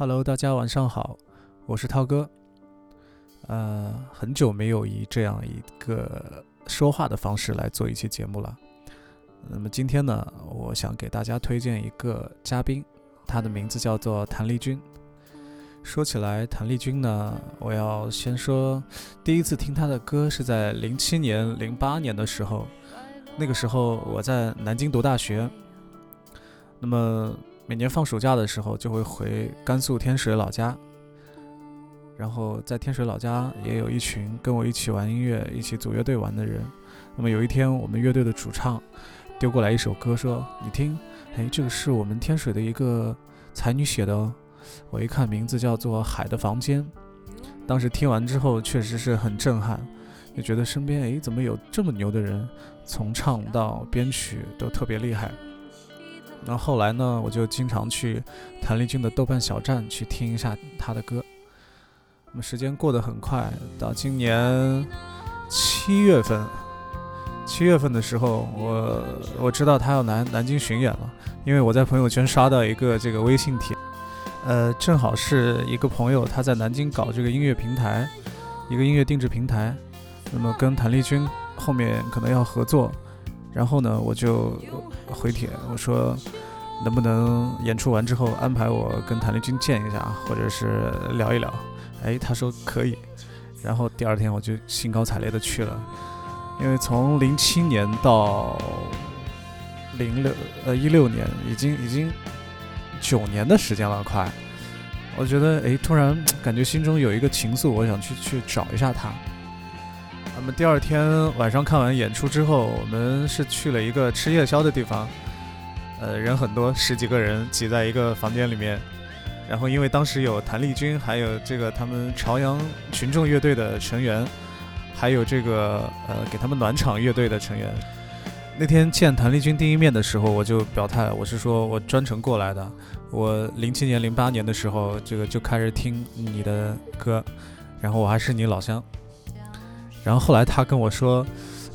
Hello，大家晚上好，我是涛哥。呃，很久没有以这样一个说话的方式来做一期节目了。那么今天呢，我想给大家推荐一个嘉宾，他的名字叫做谭丽君。说起来，谭丽君呢，我要先说，第一次听她的歌是在零七年、零八年的时候，那个时候我在南京读大学。那么每年放暑假的时候，就会回甘肃天水老家。然后在天水老家也有一群跟我一起玩音乐、一起组乐队玩的人。那么有一天，我们乐队的主唱丢过来一首歌，说：“你听，哎，这个是我们天水的一个才女写的哦。”我一看名字叫做《海的房间》，当时听完之后确实是很震撼，就觉得身边哎怎么有这么牛的人，从唱到编曲都特别厉害。那后来呢，我就经常去谭丽君的豆瓣小站去听一下她的歌。那么时间过得很快，到今年七月份，七月份的时候，我我知道她要南南京巡演了，因为我在朋友圈刷到一个这个微信帖。呃，正好是一个朋友，他在南京搞这个音乐平台，一个音乐定制平台。那么跟谭丽君后面可能要合作，然后呢，我就回帖我说，能不能演出完之后安排我跟谭丽君见一下，或者是聊一聊？哎，他说可以。然后第二天我就兴高采烈的去了，因为从零七年到零六呃一六年，已经已经。九年的时间了，快！我觉得，哎，突然感觉心中有一个情愫，我想去去找一下他。那么第二天晚上看完演出之后，我们是去了一个吃夜宵的地方，呃，人很多，十几个人挤在一个房间里面。然后因为当时有谭丽君，还有这个他们朝阳群众乐队的成员，还有这个呃给他们暖场乐队的成员。那天见谭丽君第一面的时候，我就表态，我是说我专程过来的。我零七年、零八年的时候，这个就开始听你的歌，然后我还是你老乡。然后后来他跟我说，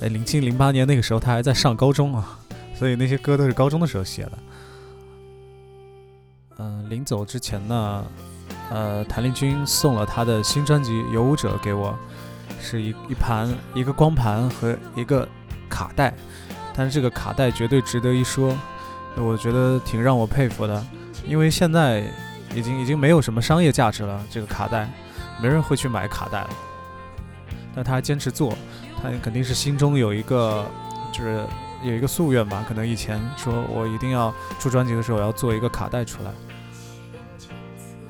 哎，零七、零八年那个时候他还在上高中啊，所以那些歌都是高中的时候写的。嗯，临走之前呢，呃，谭丽君送了他的新专辑《游舞者》给我，是一一盘一个光盘和一个卡带。但是这个卡带绝对值得一说，我觉得挺让我佩服的，因为现在已经已经没有什么商业价值了，这个卡带，没人会去买卡带了。但他坚持做，他肯定是心中有一个，就是有一个夙愿吧。可能以前说我一定要出专辑的时候要做一个卡带出来。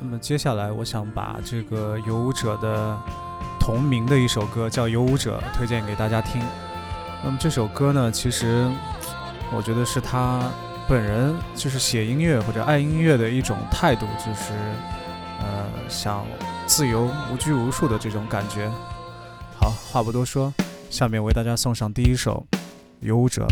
那么接下来我想把这个游舞者的同名的一首歌叫《游舞者》推荐给大家听。那么这首歌呢，其实我觉得是他本人就是写音乐或者爱音乐的一种态度，就是呃想自由无拘无束的这种感觉。好，话不多说，下面为大家送上第一首《游舞者》。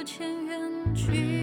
合，前缘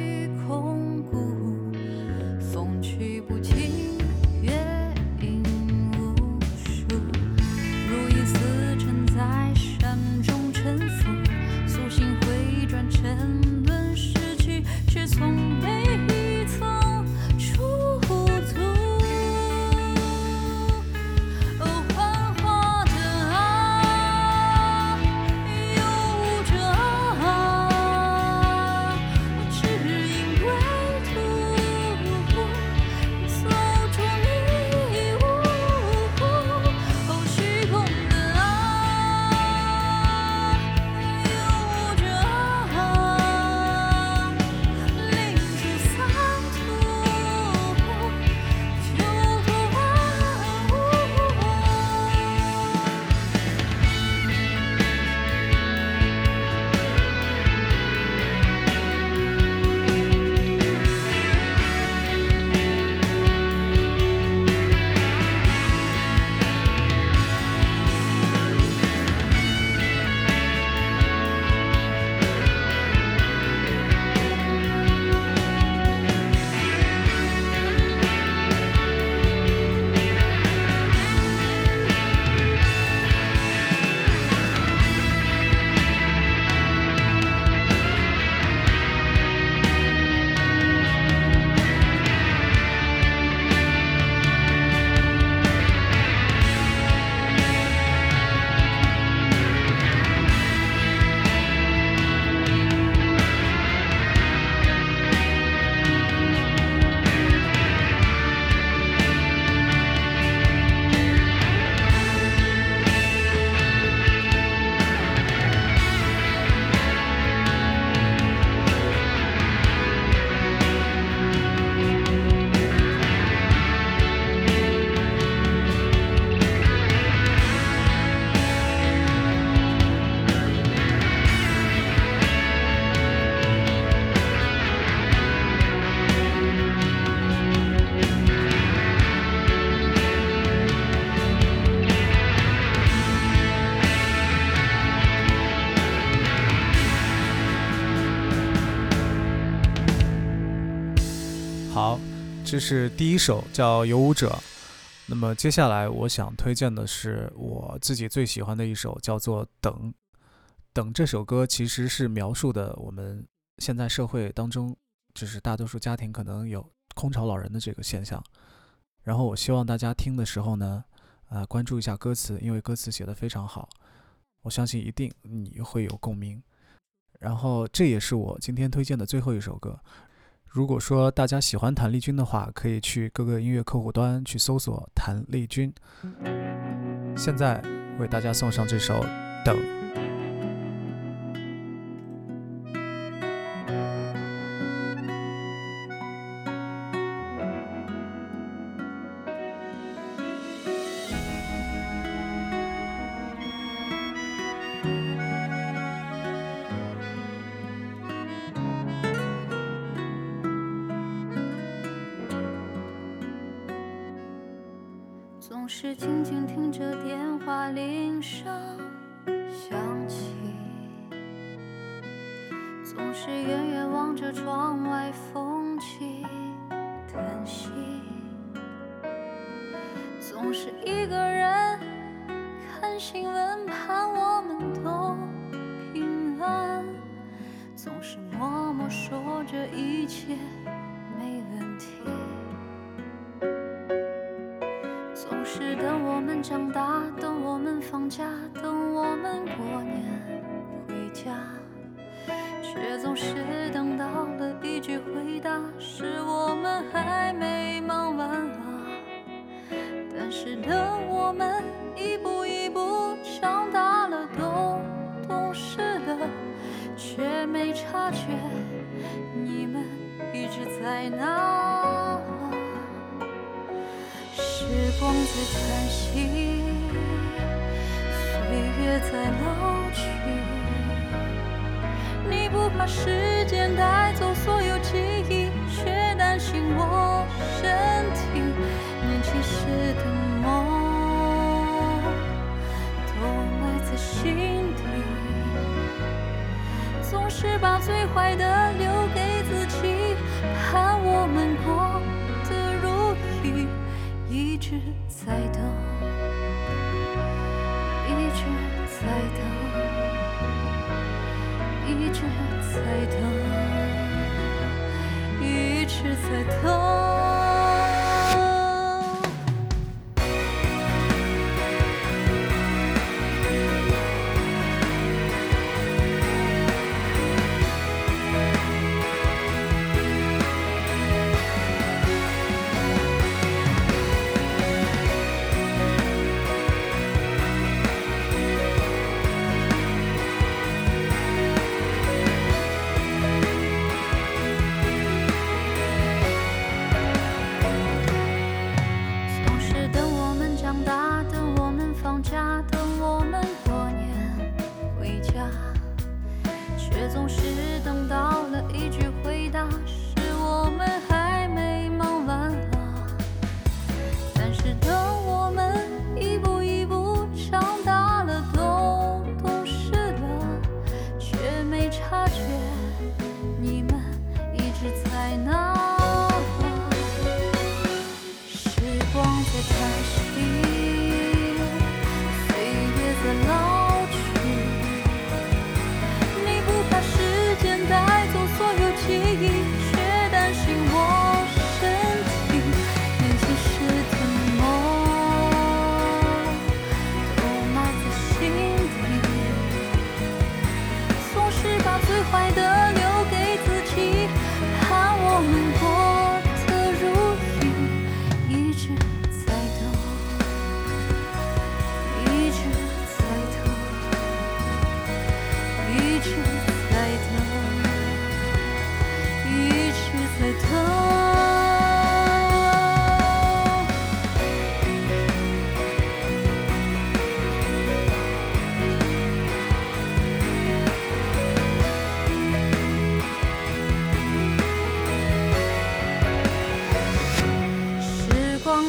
这是第一首叫《游舞者》。那么接下来我想推荐的是我自己最喜欢的一首，叫做《等》。《等》这首歌其实是描述的我们现在社会当中，就是大多数家庭可能有空巢老人的这个现象。然后我希望大家听的时候呢，呃，关注一下歌词，因为歌词写得非常好，我相信一定你会有共鸣。然后这也是我今天推荐的最后一首歌。如果说大家喜欢谭丽君的话，可以去各个音乐客户端去搜索谭丽君。现在为大家送上这首《等》。总是静静听着电话铃声响起，总是远远望着窗外风起叹息，总是一个人看新闻，盼我们都平安，总是默默说着一切没问题。长大，等我们放假，等我们过年回家，却总是等到了一句回答，是我们还没忙完啊。但是等我们一步一步长大了，都懂事了，却没察觉你们一直在那。风在叹息岁月在老去你不怕时间带走所有记忆却担心我身体年轻时的梦都埋在心底总是把最坏的一直在等一直在等一直在等一直在等。baixo.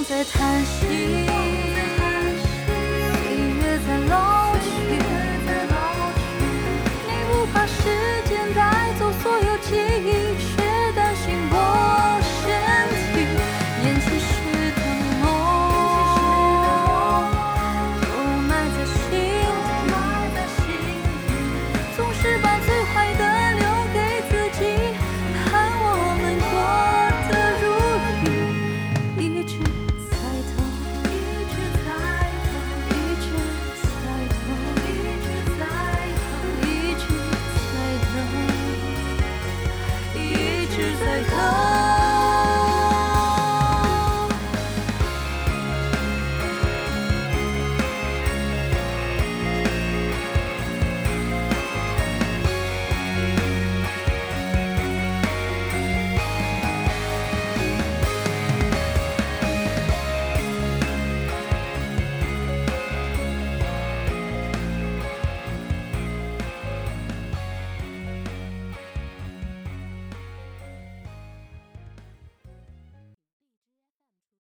在叹息。